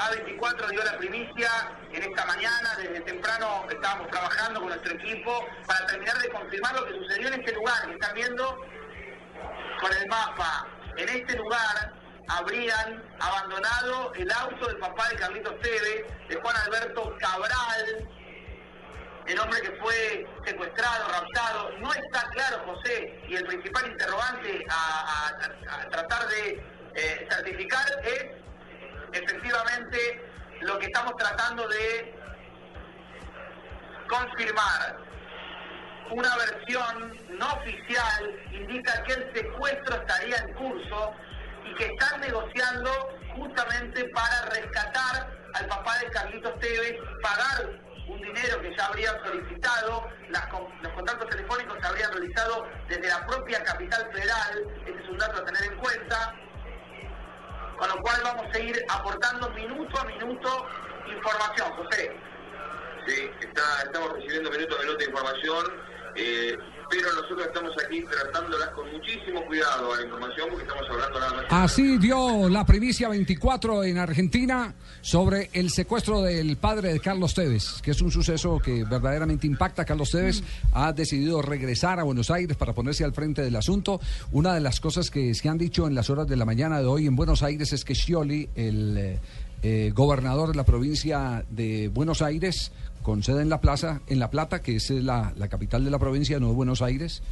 A24 dio la primicia en esta mañana. Desde temprano estábamos trabajando con nuestro equipo para terminar de confirmar lo que sucedió en este lugar que están viendo con el mapa. En este lugar habrían abandonado el auto del papá de Carlitos Tevez, de Juan Alberto Cabral, el hombre que fue secuestrado, raptado. No está claro, José, y el principal interrogante a, tratar de eh, certificar es efectivamente lo que estamos tratando de confirmar. Una versión no oficial indica que el secuestro estaría en curso y que están negociando justamente para rescatar al papá de Carlitos Tevez, pagar un dinero que ya habrían solicitado, los contactos telefónicos se habrían realizado desde la propia capital federal, este es un dato a tener en cuenta, con lo cual vamos a ir aportando minuto a minuto información, José. Sí, estamos recibiendo minuto a minuto información, eh, pero nosotros estamos aquí tratándolas con muchísimo cuidado a la información porque estamos hablando nada más. Así dio la primicia 24 en Argentina sobre el secuestro del padre de Carlos Tevez, que es un suceso que verdaderamente impacta. Carlos Tevez ha decidido regresar a Buenos Aires para ponerse al frente del asunto. Una de las cosas que se han dicho en las horas de la mañana de hoy en Buenos Aires es que Scioli, el eh, eh, gobernador de la provincia de Buenos Aires, con sede en La Plaza, en La Plata, que es la, la capital de la provincia, no de Buenos Aires,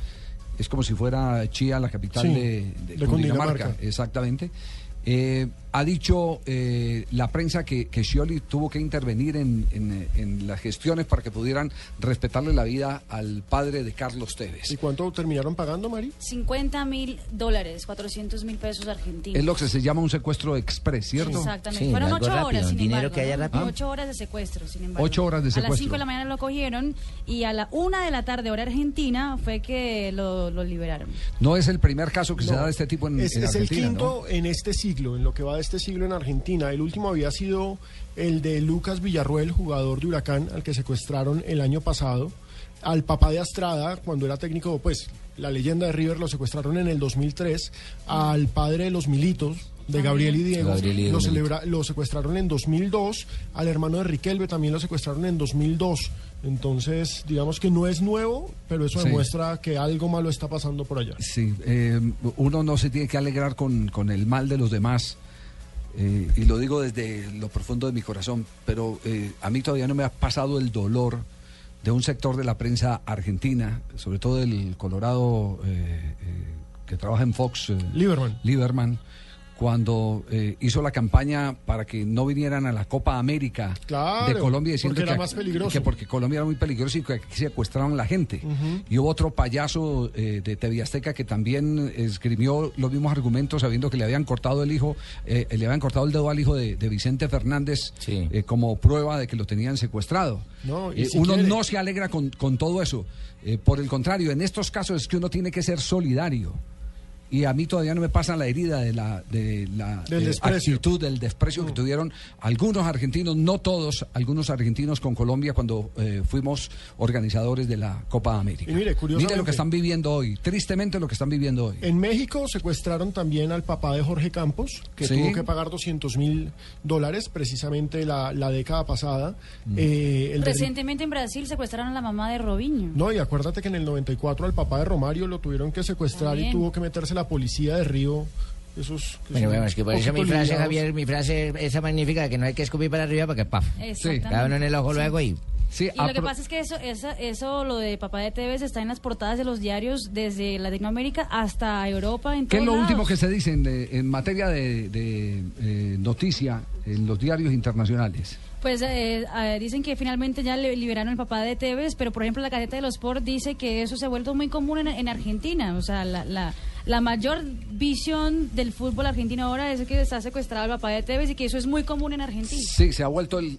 es como si fuera Chía la capital Sí, de, de de Cundinamarca, Cundinamarca. exactamente. Eh, ha dicho eh, la prensa que, que Scioli tuvo que intervenir en, en, en las gestiones para que pudieran respetarle la vida al padre de Carlos Tevez. ¿Y cuánto terminaron pagando, Mari? 50 mil dólares, 400 mil pesos argentinos. Es lo que se llama un secuestro express, ¿cierto? Exactamente. Sí, Fueron ocho horas, sin embargo. que haya ¿no? rápido. Ocho horas de secuestro, sin embargo. Ocho horas de A las secuestro. cinco de la mañana lo cogieron y a la una de la tarde, hora argentina, fue que lo, lo liberaron. No es el primer caso que se da de este tipo en, es, en es el quinto en este siglo, en lo que va de este siglo en Argentina. El último había sido el de Lucas Villarruel, jugador de Huracán, al que secuestraron el año pasado. Al papá de Astrada, cuando era técnico, pues la leyenda de River lo secuestraron en el 2003. Al padre de los Militos, de Gabriel y Diego, Gabriel y Diego lo, celebra- lo secuestraron en 2002. Al hermano de Riquelme también lo secuestraron en 2002. Entonces, digamos que no es nuevo, pero eso Sí. demuestra que algo malo está pasando por allá. Sí, eh, uno no se tiene que alegrar con, con el mal de los demás. Eh, y lo digo desde lo profundo de mi corazón, pero eh, a mí todavía no me ha pasado el dolor de un sector de la prensa argentina, sobre todo el Colorado eh, eh, que trabaja en Fox, eh, Lieberman. Lieberman, cuando eh, hizo la campaña para que no vinieran a la Copa América Claro, de Colombia diciendo porque era que, más peligroso. que porque Colombia era muy peligroso y que aquí secuestraron la gente. Y hubo otro payaso eh, de TV Azteca que también escribió los mismos argumentos sabiendo que le habían cortado el hijo, eh, le habían cortado el dedo al hijo de, de Vicente Fernández Sí. eh, como prueba de que lo tenían secuestrado. No, y Eh, si uno quiere- no se alegra con, con todo eso. Eh, por el contrario, en estos casos es que uno tiene que ser solidario. Y a mí todavía no me pasa la herida de la, de la Del desprecio. actitud, del desprecio que tuvieron algunos argentinos, no todos, algunos argentinos con Colombia cuando eh, fuimos organizadores de la Copa América. Y mire, curiosamente- lo que están viviendo hoy, tristemente lo que están viviendo hoy. En México secuestraron también al papá de Jorge Campos, que Sí. tuvo que pagar 200 mil dólares precisamente la, la década pasada. Mm. Eh, el de- Recientemente en Brasil secuestraron a la mamá de Robinho. No, y acuérdate que en el 94 al papá de Romario lo tuvieron que secuestrar y tuvo que meterse la policía de Río. Esos, que Bueno, bueno, es que por eso mi frase. Javier, mi frase esa magnífica de que no hay que escupir para arriba para que paf. Cada uno en el ojo luego y Sí, Y lo que pasa es que eso, eso, eso, lo de papá de Tevez está en las portadas de los diarios desde Latinoamérica hasta Europa. En ¿Qué es lo lados. último que se dice en, en materia de, de, eh, noticia en los diarios internacionales? Pues eh, eh, dicen que finalmente ya le liberaron el papá de Tevez, pero por ejemplo la Gaceta de los Sport dice que eso se ha vuelto muy común en, en Argentina. O sea, la, la, la mayor visión del fútbol argentino ahora es que está secuestrado el papá de Tevez y que eso es muy común en Argentina. Sí, se ha vuelto el,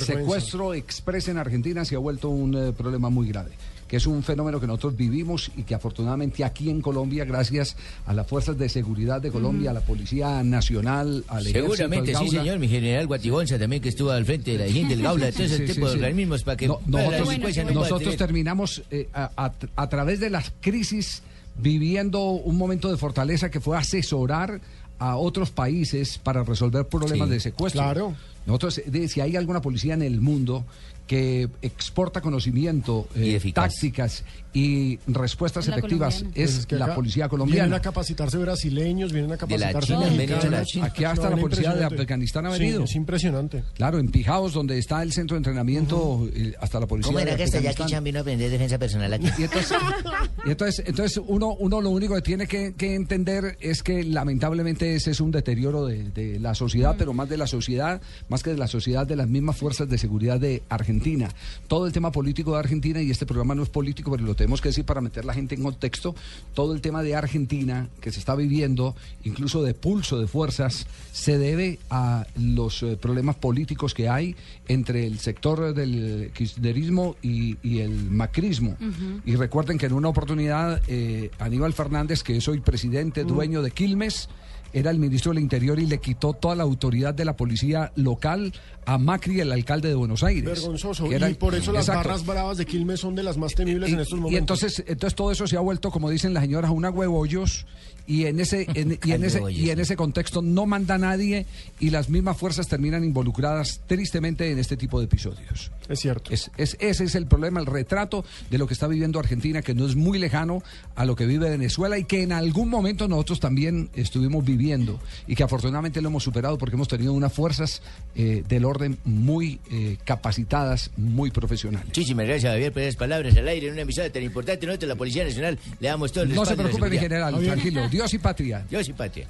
secuestro express en Argentina, se ha vuelto un eh, problema muy grave, que es un fenómeno que nosotros vivimos y que afortunadamente aquí en Colombia, gracias a las fuerzas de seguridad de Colombia, a la Policía Nacional, al Ejército, Seguramente, al sí, señor. Mi general Guatibonza también que estuvo al frente de la gente del Gaula, todo ese Sí, tipo sí, de sí. organismos para que No, para la nosotros terminamos eh, a, a- a través de las crisis viviendo un momento de fortaleza que fue asesorar a otros países para resolver problemas Sí, de secuestro. claro. Nosotros, de- si hay alguna policía en el mundo que exporta conocimiento, eh, Y tácticas y respuestas la efectivas, colombiana. es Pues es que la policía Vienen colombiana. a capacitarse brasileños, vienen a capacitarse China, de la mexicanos. China. Aquí hasta No, la policía de. Afganistán ha Sí, venido. es impresionante. Claro, en Pijaos, donde está el centro de entrenamiento, eh, hasta la policía ¿Cómo de era que hasta Jackie. Chan vino a aprender defensa personal aquí? Y entonces, y entonces, entonces uno, uno lo único que tiene que, que entender es que lamentablemente ese es un deterioro de, de la sociedad, pero más de la sociedad, más que de la sociedad, de las mismas fuerzas de seguridad de Argentina. Todo el tema político de Argentina, y este programa no es político, pero lo tenemos que decir para meter la gente en contexto, todo el tema de Argentina que se está viviendo, incluso de pulso de fuerzas, se debe a los eh, problemas políticos que hay entre el sector del kirchnerismo y, y el macrismo. Y recuerden que en una oportunidad eh, Aníbal Fernández, que es hoy presidente, dueño de Quilmes, era el ministro del Interior y le quitó toda la autoridad de la policía local a Macri, el alcalde de Buenos Aires. Vergonzoso. era- y por eso las Exacto. barras bravas de Quilmes son de las más temibles en estos momentos. Y entonces, entonces todo eso se ha vuelto, como dicen las señoras, una huevollos y en ese en- y en ese y en ese contexto no manda nadie y las mismas fuerzas terminan involucradas tristemente en este tipo de episodios. Es cierto. Es, es- ese es el problema, el retrato de lo que está viviendo Argentina, que no es muy lejano a lo que vive Venezuela y que en algún momento nosotros también estuvimos viviendo y que afortunadamente lo hemos superado porque hemos tenido unas fuerzas eh, del orden muy eh, capacitadas, muy profesionales. Muchísimas gracias, Javier, por esas palabras al aire en una emisora tan importante. Nosotros, la Policía Nacional, le damos todo el No se preocupe, mi general, tranquilo. Dios y patria. Dios y patria.